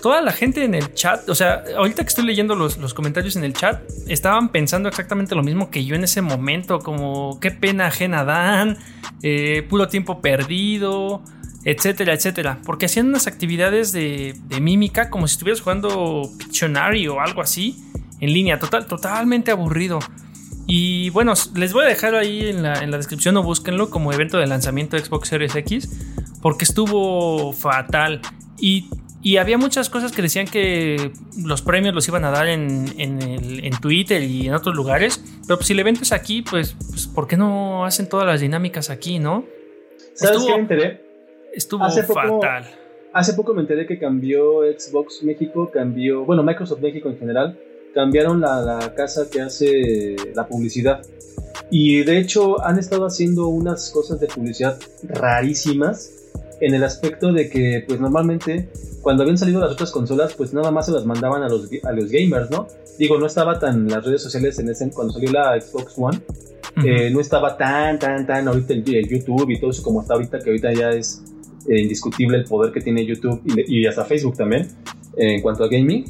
[SPEAKER 1] toda la gente en el chat, o sea, ahorita que estoy leyendo los, los, comentarios en el chat, estaban pensando exactamente lo mismo que yo en ese momento, como qué pena ajena dan, eh, puro tiempo perdido, etcétera, etcétera. Porque hacían unas actividades de, mímica como si estuvieras jugando Pictionary o algo así en línea, total, totalmente aburrido. Y bueno, les voy a dejar ahí en la, descripción o búsquenlo como evento de lanzamiento de Xbox Series X, porque estuvo fatal. Y, había muchas cosas que decían que los premios los iban a dar en, en, Twitter y en otros lugares, pero pues si el evento es aquí, pues, pues ¿por qué no hacen todas las dinámicas aquí, no?
[SPEAKER 2] ¿Sabes qué me enteré?
[SPEAKER 1] Estuvo hace fatal.
[SPEAKER 2] hace poco me enteré que cambió Xbox México, cambió, bueno, Microsoft México en general, cambiaron la, casa que hace la publicidad. Y de hecho han estado haciendo unas cosas de publicidad rarísimas en el aspecto de que pues normalmente cuando habían salido las otras consolas pues nada más se las mandaban a los, a los gamers, ¿no? Digo, no estaba tan las redes sociales en ese, cuando salió la Xbox One, eh, no estaba tan, tan, tan ahorita el, el, YouTube y todo eso como está ahorita, que ahorita ya es eh, indiscutible el poder que tiene YouTube y, hasta Facebook también en cuanto a gaming.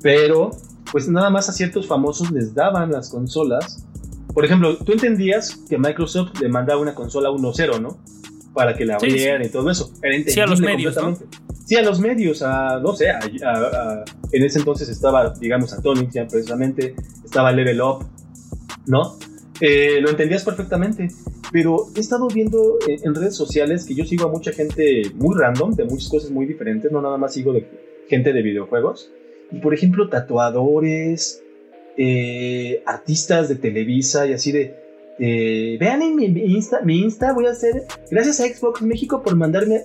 [SPEAKER 2] Pero pues nada más a ciertos famosos les daban las consolas por ejemplo, tú entendías que Microsoft le mandaba una consola 1.0, ¿no? Para que la abrieran y todo eso.
[SPEAKER 1] sí, a los medios. ¿no?
[SPEAKER 2] Sí, a los medios, a, no sé, en ese entonces estaba, digamos, Atomic ya precisamente, estaba Level Up, ¿no? Eh, lo entendías perfectamente, pero he estado viendo en, redes sociales que yo sigo a mucha gente muy random, de muchas cosas muy diferentes, no nada más sigo de gente de videojuegos, y por ejemplo, tatuadores, eh, artistas de Televisa y así de, eh, vean en mi, Insta, mi Insta voy a hacer, gracias a Xbox México por mandarme,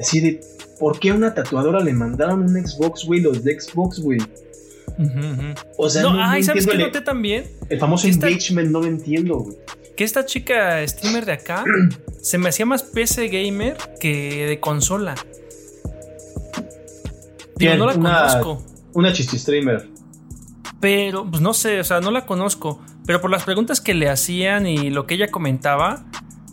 [SPEAKER 2] así de, ¿por qué a una tatuadora le mandaron un Xbox, güey, los de Xbox, güey?
[SPEAKER 1] O sea, no, ay, ¿sabes qué noté también?
[SPEAKER 2] El famoso engagement, no lo entiendo, güey.
[SPEAKER 1] Que esta chica streamer de acá se me hacía más PC gamer que de consola.
[SPEAKER 2] Digo, no la conozco. Una chisti streamer.
[SPEAKER 1] Pero, pues no sé, o sea, no la conozco. Pero por las preguntas que le hacían y lo que ella comentaba,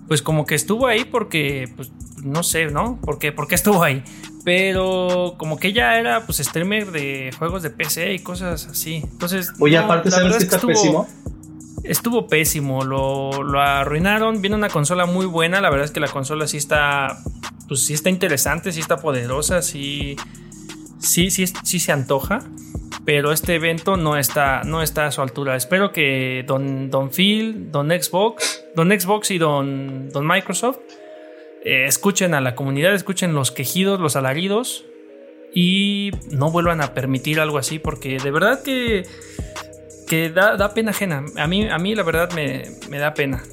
[SPEAKER 1] pues como que estuvo ahí porque, pues, no sé, ¿no? ¿Por qué, ¿Por qué estuvo ahí? Pero como que ella era pues streamer de juegos de PC y cosas así. Entonces.
[SPEAKER 2] Oye, aparte, ¿sabes que está estuvo, pésimo?
[SPEAKER 1] Estuvo pésimo, lo, lo, arruinaron. Viene una consola muy buena. La verdad es que la consola sí está. Pues sí está interesante, sí está poderosa, sí. Sí, sí, sí se antoja. Pero este evento no está, no está a su altura. Espero que Don, Don Phil, Don Xbox, Don Xbox y Don, Don Microsoft eh, escuchen a la comunidad, escuchen los quejidos, los alaridos y no vuelvan a permitir algo así porque de verdad que, que da, pena ajena. A mí, a mí la verdad me, da pena.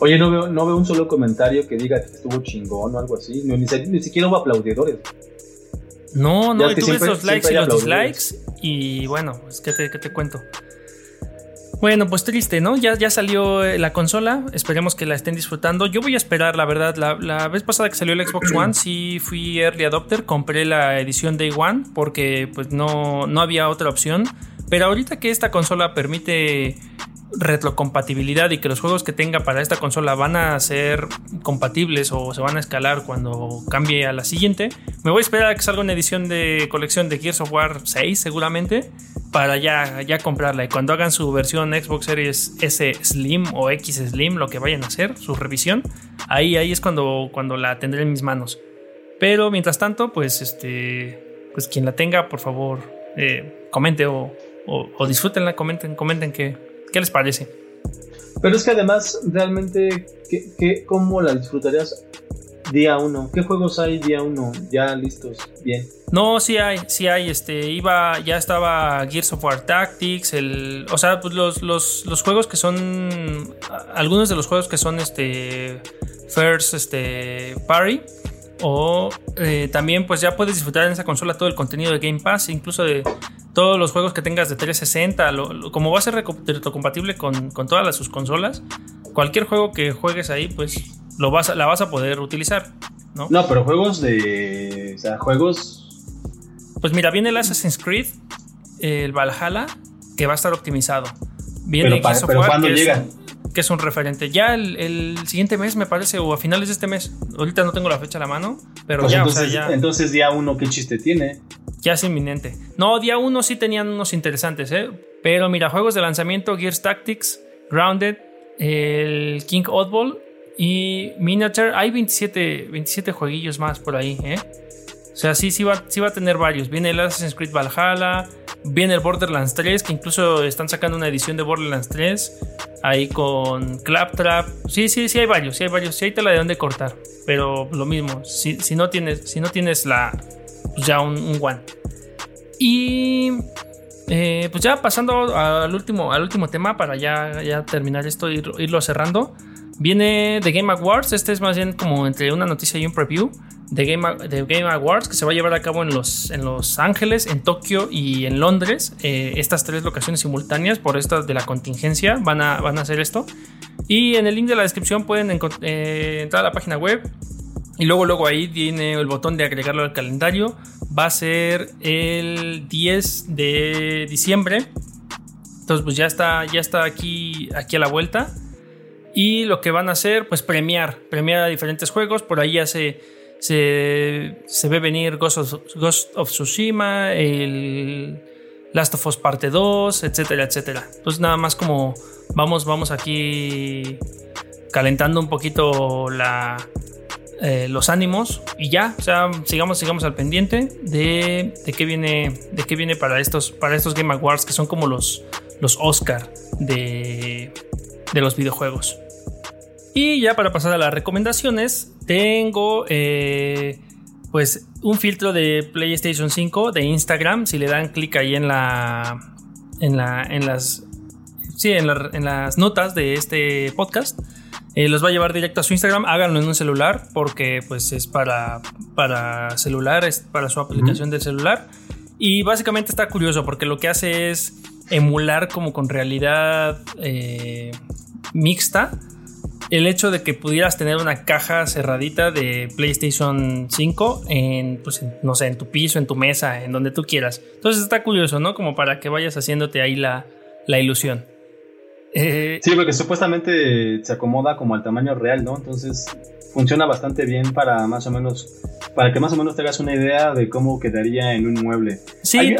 [SPEAKER 2] Oye, no veo, no veo un solo comentario que diga que estuvo chingón o algo así. Ni, ni, siquiera hubo aplaudidores.
[SPEAKER 1] No, no, y tú ves los likes y los dislikes. Y bueno, pues, ¿qué te, qué te cuento? Bueno, pues triste, ¿no? Ya, ya salió eh, la consola, esperemos que la estén disfrutando. Yo voy a esperar, la verdad. La, vez pasada que salió el Xbox One, sí fui early adopter, compré la edición Day One porque pues no, no había otra opción. Pero ahorita que esta consola permite retrocompatibilidad y que los juegos que tenga para esta consola van a ser compatibles o se van a escalar cuando cambie a la siguiente, me voy a esperar a que salga una edición de colección de Gears of War 6 seguramente para ya, ya comprarla y cuando hagan su versión Xbox Series S Slim o X Slim, lo que vayan a hacer, su revisión, ahí, ahí es cuando, cuando la tendré en mis manos. Pero mientras tanto, pues este, pues quien la tenga, por favor, eh, comente o, o disfrútenla, comenten, comenten que ¿Qué les parece?
[SPEAKER 2] Pero es que además, realmente, ¿qué, cómo la disfrutarías día uno? ¿Qué juegos hay día uno? Ya listos, bien.
[SPEAKER 1] No, sí hay, sí hay. Este, iba, ya estaba Gears of War Tactics, el, o sea, pues los, los, los juegos que son, algunos de los juegos que son, este, First, este, Party. O eh, también pues ya puedes disfrutar en esa consola todo el contenido de Game Pass, incluso de todos los juegos que tengas de 360, como va a ser retrocompatible con, con todas las, sus consolas, cualquier juego que juegues ahí, pues lo vas la vas a poder utilizar, ¿no?
[SPEAKER 2] No, pero juegos de. O sea, juegos.
[SPEAKER 1] Pues mira, viene el Assassin's Creed, el Valhalla, que va a estar optimizado. Viene
[SPEAKER 2] pero, pero ¿cuándo llega?
[SPEAKER 1] Que es un referente. Ya el, siguiente mes, me parece, o a finales de este mes. Ahorita no tengo la fecha a la mano, pero pues ya,
[SPEAKER 2] entonces,
[SPEAKER 1] o sea,
[SPEAKER 2] ya. Entonces, día uno, ¿qué chiste tiene?
[SPEAKER 1] Ya es inminente. No, día uno sí tenían unos interesantes, ¿eh? Pero mira, juegos de lanzamiento: Gears Tactics, Grounded, el King Oddball y Miniature. Hay 27, 27 jueguillos más por ahí, ¿eh? O sea, sí, sí va, sí va a tener varios. Viene el Assassin's Creed Valhalla, viene el Borderlands 3, que incluso están sacando una edición de Borderlands 3, ahí con Claptrap. Sí, sí, sí hay varios, sí hay varios. Sí hay tela de dónde cortar, pero lo mismo, si, si no tienes, si no tienes la, pues ya un, One. Y eh, pues ya pasando al último, al último tema para ya, ya terminar esto y irlo cerrando. Viene The Game Awards, este es más bien como entre una noticia y un preview de Game, Game Awards que se va a llevar a cabo en Los, en los Ángeles, en Tokio y en Londres. Eh, estas tres locaciones simultáneas por estas de la contingencia van a, van a hacer esto. Y en el link de la descripción pueden eh, entrar a la página web. Y luego, luego ahí tiene el botón de agregarlo al calendario. Va a ser el 10 de diciembre. Entonces, pues ya está, ya está aquí, aquí a la vuelta. Y lo que van a hacer, pues premiar, premiar a diferentes juegos. Por ahí ya se, se, ve venir Ghost of, Tsushima, el, Last of Us Parte 2, etcétera, etcétera. Entonces nada más como vamos, vamos aquí calentando un poquito la, eh, los ánimos y ya, o sea, sigamos, sigamos al pendiente de, de, qué viene, de qué viene para estos, para estos Game Awards que son como los, los Oscar de, de los videojuegos. Y ya para pasar a las recomendaciones, tengo eh, pues un filtro de PlayStation 5 de Instagram. Si le dan clic ahí en la, en la, en las, sí, en, en las notas de este podcast eh, los va a llevar directo a su Instagram. Háganlo en un celular porque pues es para, para celular, es para su aplicación del celular. Y básicamente está curioso porque lo que hace es emular como con realidad eh, mixta el hecho de que pudieras tener una caja cerradita de PlayStation 5 en, pues, no sé, en tu piso, en tu mesa, en donde tú quieras. Entonces está curioso, ¿no? Como para que vayas haciéndote ahí la, la ilusión.
[SPEAKER 2] Eh, sí, porque supuestamente se acomoda como al tamaño real, ¿no? Entonces funciona bastante bien para más o menos, para que más o menos te hagas una idea de cómo quedaría en un mueble.
[SPEAKER 1] Sí,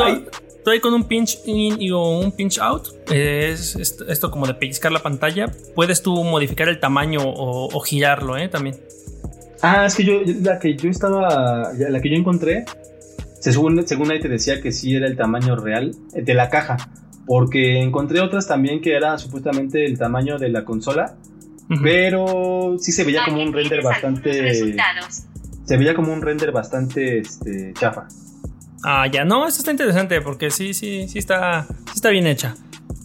[SPEAKER 1] estoy con un pinch in y un pinch out. Es esto, como de pellizcar la pantalla. Puedes tú modificar el tamaño o, girarlo, ¿eh? También.
[SPEAKER 2] Ah, es que yo, la que yo estaba, la que yo encontré, según, según ahí te decía que sí era el tamaño real de la caja. Porque encontré otras también que era supuestamente el tamaño de la consola, pero sí se veía como un render bastante. Se veía como un render bastante este, chafa.
[SPEAKER 1] Ah, ya, no, esto está interesante porque sí, sí, sí está, está bien hecha.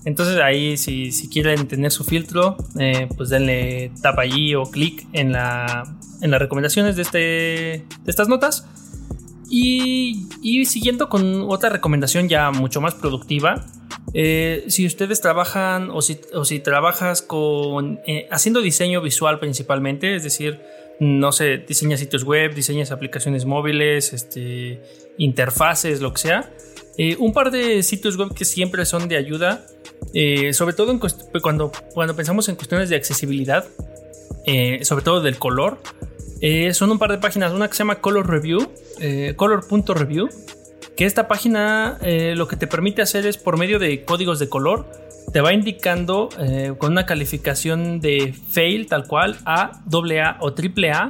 [SPEAKER 1] Entonces ahí si, si quieren tener su filtro, eh, pues denle tap allí o clic en, la, en las recomendaciones de, este, de estas notas. Y, y, siguiendo con otra recomendación ya mucho más productiva, eh, si ustedes trabajan o si, o si trabajas con eh, haciendo diseño visual principalmente, es decir, no sé, diseñas sitios web, diseñas aplicaciones móviles, este, interfaces, lo que sea. Eh, un par de sitios web que siempre son de ayuda, sobre todo cuando, cuando pensamos en cuestiones de accesibilidad, sobre todo del color, son un par de páginas, una que se llama Color Review, color.review, que esta página eh, lo que te permite hacer es por medio de códigos de color, te va indicando eh, con una calificación de fail tal cual, A, AA o AAA,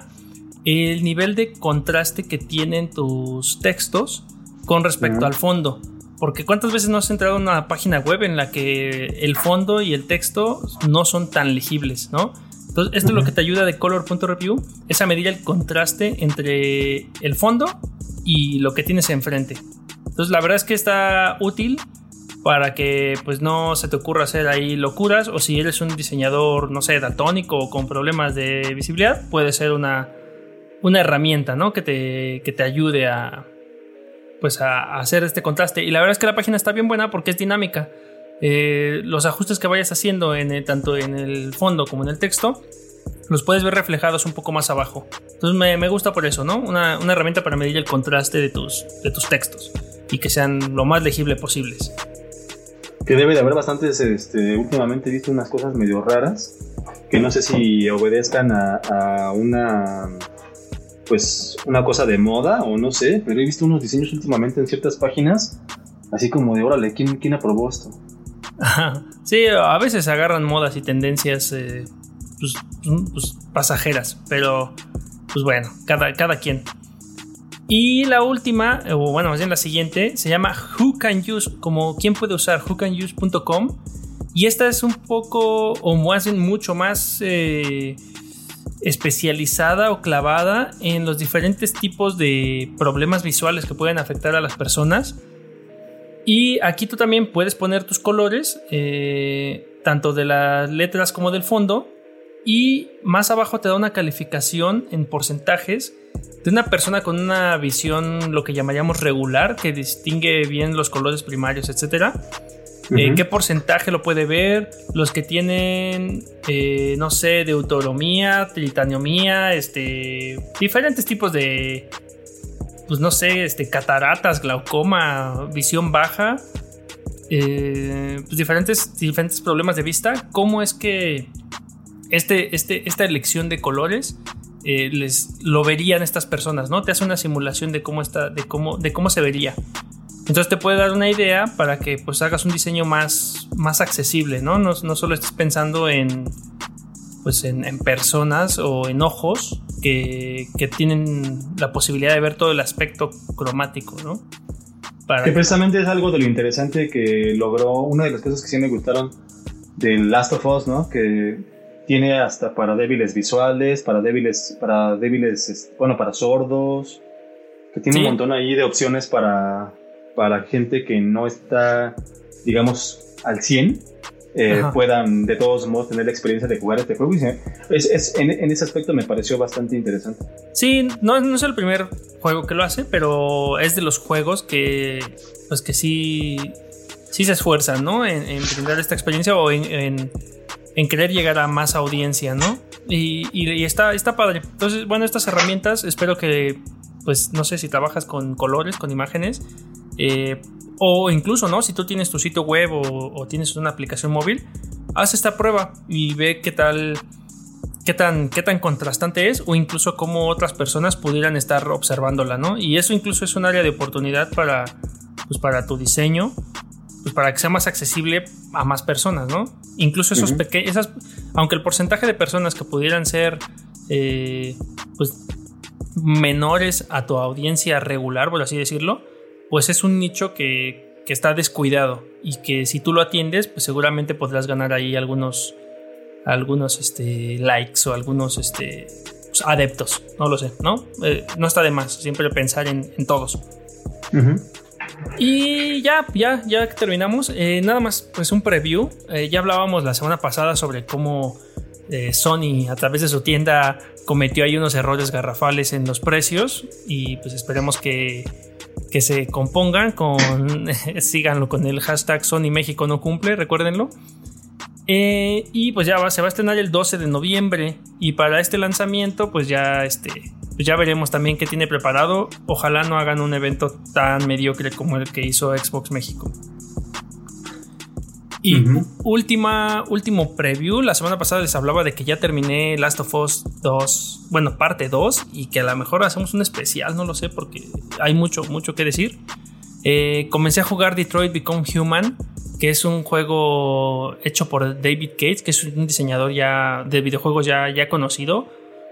[SPEAKER 1] el nivel de contraste que tienen tus textos con respecto al fondo. Porque cuántas veces no has entrado en una página web en la que el fondo y el texto no son tan legibles, ¿no? Entonces, esto es lo que te ayuda de color.review, es a medir el contraste entre el fondo y lo que tienes enfrente. Entonces la verdad es que está útil para que pues no se te ocurra hacer ahí locuras o si eres un diseñador, no sé, daltónico o con problemas de visibilidad, puede ser una, una herramienta, ¿no? Que te, que te ayude a pues a, hacer este contraste. Y la verdad es que la página está bien buena porque es dinámica. Eh, los ajustes que vayas haciendo en tanto en el fondo como en el texto los puedes ver reflejados un poco más abajo. Entonces me, gusta por eso, ¿no? Una, una, herramienta para medir el contraste de tus, de tus textos y que sean lo más legible posibles.
[SPEAKER 2] Que debe de haber bastantes, este, últimamente visto unas cosas medio raras, que no sé si obedezcan a, una, pues, una cosa de moda o no sé, pero he visto unos diseños últimamente en ciertas páginas, así como de, órale, ¿quién, quién aprobó esto?
[SPEAKER 1] sí, a veces agarran modas y tendencias eh, pues, pues, pasajeras, pero pues bueno, cada, cada quien. Y la última, o bueno, más bien la siguiente, se llama Who Can Use, como quién puede usar, whocanuse.com. Y esta es un poco, o más bien mucho más eh, especializada o clavada en los diferentes tipos de problemas visuales que pueden afectar a las personas. Y aquí tú también puedes poner tus colores, eh, tanto de las letras como del fondo. Y más abajo te da una calificación en porcentajes de una persona con una visión, lo que llamaríamos regular, que distingue bien los colores primarios, etcétera. Eh, ¿Qué porcentaje lo puede ver? Los que tienen, eh, no sé, de autonomía, tritaniomía, este, diferentes tipos de, pues no sé, este, cataratas, glaucoma, visión baja, eh, pues diferentes, diferentes problemas de vista. ¿Cómo es que este, este, esta elección de colores eh, les lo verían estas personas, ¿no? Te hace una simulación de cómo está, de cómo, de cómo se vería. Entonces te puede dar una idea para que pues hagas un diseño más, más accesible, ¿no? ¿no? No solo estés pensando en, pues en, personas o en ojos que, que, tienen la posibilidad de ver todo el aspecto cromático, ¿no?
[SPEAKER 2] Que precisamente es algo de lo interesante que logró, una de las cosas que sí me gustaron del Last of Us, ¿no? Que tiene hasta para débiles visuales, para débiles, para débiles, bueno, para sordos, que tiene un montón ahí de opciones para, para gente que no está, digamos, al 100, eh, puedan de todos modos tener la experiencia de jugar este juego. es, en, ese aspecto me pareció bastante interesante.
[SPEAKER 1] Sí, no, no, es el primer juego que lo hace, pero es de los juegos que, pues que sí, sí se esfuerzan, ¿no? En, en brindar esta experiencia o en en querer llegar a más audiencia, ¿no? Y, está, está padre. Entonces, bueno, estas herramientas, espero que, pues, no sé si trabajas con colores, con imágenes, eh, o incluso, ¿no? Si tú tienes tu sitio web o, tienes una aplicación móvil, haz esta prueba y ve qué tal, qué tan, qué tan contrastante es, o incluso cómo otras personas pudieran estar observándola, ¿no? Y eso incluso es un área de oportunidad para, pues, para tu diseño pues para que sea más accesible a más personas, ¿no? Incluso esos pequeños, aunque el porcentaje de personas que pudieran ser, eh, pues, menores a tu audiencia regular, por así decirlo, pues es un nicho que, está descuidado y que si tú lo atiendes, pues seguramente podrás ganar ahí algunos, algunos este, likes o algunos este, pues, adeptos, no lo sé, ¿no? Eh, no está de más siempre pensar en, todos. Y ya, ya, ya terminamos, eh, nada más, pues un preview. Eh, ya hablábamos la semana pasada sobre cómo eh, Sony a través de su tienda cometió ahí unos errores garrafales en los precios y pues esperemos que, que se compongan con, síganlo con el hashtag Sony México no cumple, recuérdenlo. y pues ya se va a estrenar el 12 de noviembre y para este lanzamiento pues ya este ya veremos también qué tiene preparado. Ojalá no hagan un evento tan mediocre como el que hizo Xbox México. Y última, último preview. La semana pasada les hablaba de que ya terminé Last of Us 2, bueno, parte 2, y que a lo mejor hacemos un especial, no lo sé, porque hay mucho, mucho que decir. Eh, comencé a jugar Detroit Become Human, que es un juego hecho por David Cates, que es un diseñador ya de videojuegos ya, ya conocido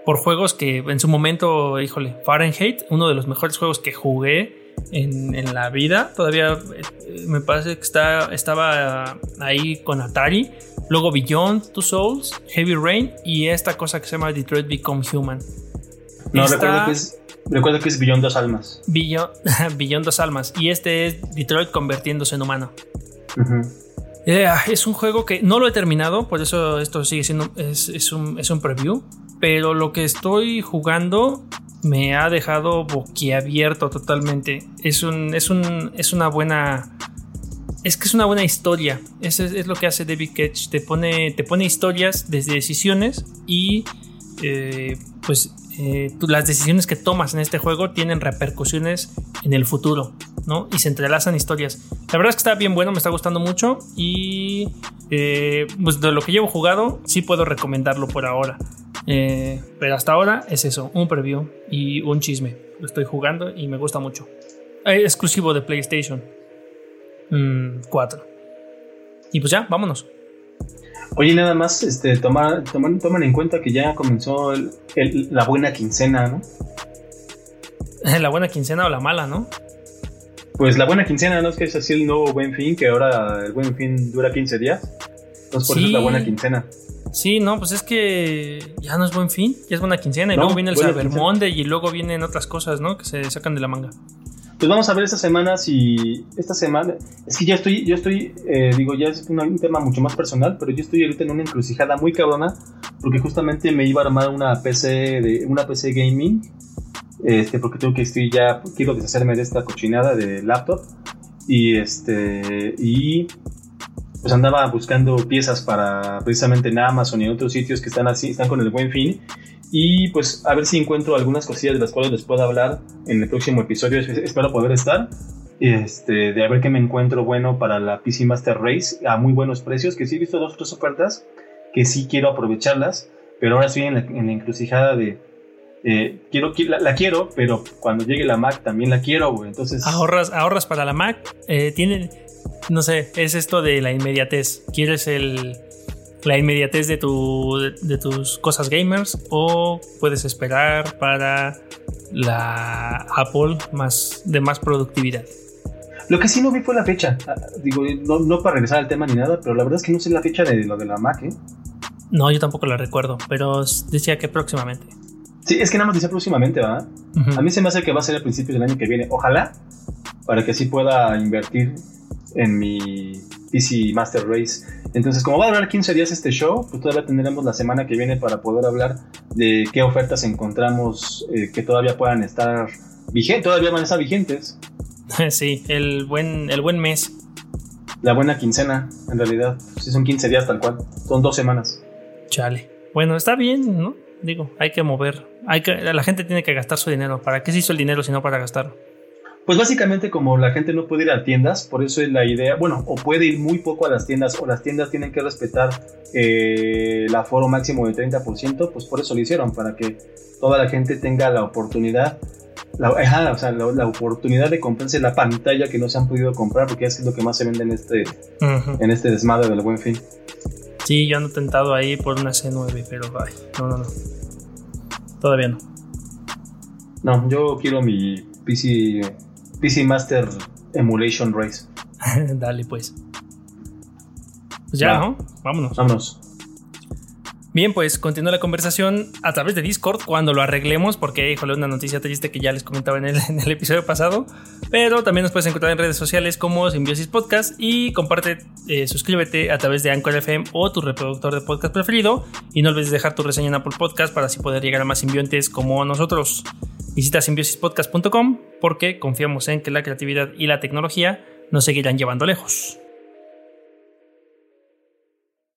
[SPEAKER 1] por juegos que en su momento, híjole, Fahrenheit, uno de los mejores juegos que jugué en, la vida. Todavía eh, me parece que está, estaba ahí con Atari. Luego Beyond Two Souls, Heavy Rain y esta cosa que se llama Detroit Become Human.
[SPEAKER 2] No, recuerdo, que es, recuerdo que es Beyond Dos Almas.
[SPEAKER 1] Beyond, Dos Almas. Y este es Detroit convirtiéndose en humano. Eh, es un juego que no lo he terminado, por eso esto sigue siendo es, un, es un preview pero lo que estoy jugando me ha dejado boquiabierto totalmente. Es un, es un, es una buena, es que es una buena historia. Es, lo que hace David Cage. Te pone, te pone historias desde decisiones y eh, pues eh, las decisiones que tomas en este juego tienen repercusiones en el futuro, ¿no? Y se entrelazan historias. La verdad es que está bien bueno, me está gustando mucho y eh, pues de lo que llevo jugado sí puedo recomendarlo por ahora. Eh, pero hasta ahora es eso, un preview y un chisme. Lo estoy jugando y me gusta mucho. Exclusivo de PlayStation 4. Mm, y pues ya, vámonos.
[SPEAKER 2] Oye, nada más, este, tomar, toman, en cuenta que ya comenzó la buena quincena, ¿no?
[SPEAKER 1] la buena quincena o la mala, ¿no?
[SPEAKER 2] Pues la buena quincena, ¿no? Es que es así el nuevo buen fin, que ahora el buen fin dura 15 días. Entonces por eso es la buena quincena.
[SPEAKER 1] Sí, no, pues es que ya no es buen fin, ya es buena quincena y luego viene el Cyber Monday y luego vienen otras cosas, ¿no? Que se sacan de la manga.
[SPEAKER 2] Pues vamos a ver esta semana si esta semana es que ya estoy, yo estoy, eh, digo ya es un, tema mucho más personal, pero yo estoy ahorita en una encrucijada muy cabrona porque justamente me iba a armar una PC de una PC gaming, este, porque tengo que estoy ya quiero deshacerme de esta cochinada de laptop y este y pues andaba buscando piezas para precisamente en Amazon y en otros sitios que están así, están con el buen fin. Y pues a ver si encuentro algunas cosillas de las cuales les puedo hablar en el próximo episodio. Espero poder estar. Este, de a ver qué me encuentro bueno para la PC Master Race a muy buenos precios. Que sí he visto dos o tres ofertas que sí quiero aprovecharlas. Pero ahora estoy en la, encrucijada de eh, quiero, la, quiero, pero cuando llegue la Mac también la quiero, güey. Entonces.
[SPEAKER 1] Ahorras, ahorras para la Mac. Eh, tienen, no sé, es esto de la inmediatez. ¿Quieres el, la inmediatez de, tu, de, tus cosas gamers o puedes esperar para la Apple más, de más productividad?
[SPEAKER 2] Lo que sí no vi fue la fecha. Ah, digo, no, no, para regresar al tema ni nada, pero la verdad es que no sé la fecha de lo de la Mac, ¿eh?
[SPEAKER 1] No, yo tampoco la recuerdo, pero decía que próximamente.
[SPEAKER 2] Sí, es que nada más dice próximamente, ¿verdad? A mí se me hace que va a ser a principios del año que viene. Ojalá, para que así pueda invertir en mi PC Master Race. Entonces, como va a durar 15 días este show, pues todavía tendremos la semana que viene para poder hablar de qué ofertas encontramos eh, que todavía puedan estar vigentes, todavía van a estar vigentes.
[SPEAKER 1] Sí, el buen, el buen mes.
[SPEAKER 2] La buena quincena, en realidad. Sí, son 15 días tal cual. Son dos semanas.
[SPEAKER 1] Chale. Bueno, está bien, ¿no? Digo, hay que mover. Hay que, la gente tiene que gastar su dinero. ¿Para qué se hizo el dinero si no para gastarlo?
[SPEAKER 2] Pues básicamente como la gente no puede ir a tiendas, por eso es la idea, bueno, o puede ir muy poco a las tiendas, o las tiendas tienen que respetar eh, el aforo máximo de 30%, pues por eso lo hicieron, para que toda la gente tenga la oportunidad, la, o sea, la, oportunidad de comprarse la pantalla que no se han podido comprar, porque es lo que más se vende en este, en este desmadre del buen fin.
[SPEAKER 1] Sí, yo ando tentado ahí por una C9, pero ay, no, no, no. Todavía no.
[SPEAKER 2] No, yo quiero mi PC PC Master Emulation Race.
[SPEAKER 1] Dale, pues. Pues ya, ¿no? Vámonos.
[SPEAKER 2] Vámonos.
[SPEAKER 1] Bien, pues continúa la conversación a través de Discord cuando lo arreglemos, porque, híjole, una noticia triste que ya les comentaba en el, episodio pasado. Pero también nos puedes encontrar en redes sociales como Symbiosis Podcast y comparte, eh, suscríbete a través de Anchor FM o tu reproductor de podcast preferido. Y no olvides dejar tu reseña en Apple Podcast para así poder llegar a más simbiontes como nosotros. Visita simbiosispodcast.com porque confiamos en que la creatividad y la tecnología nos seguirán llevando lejos.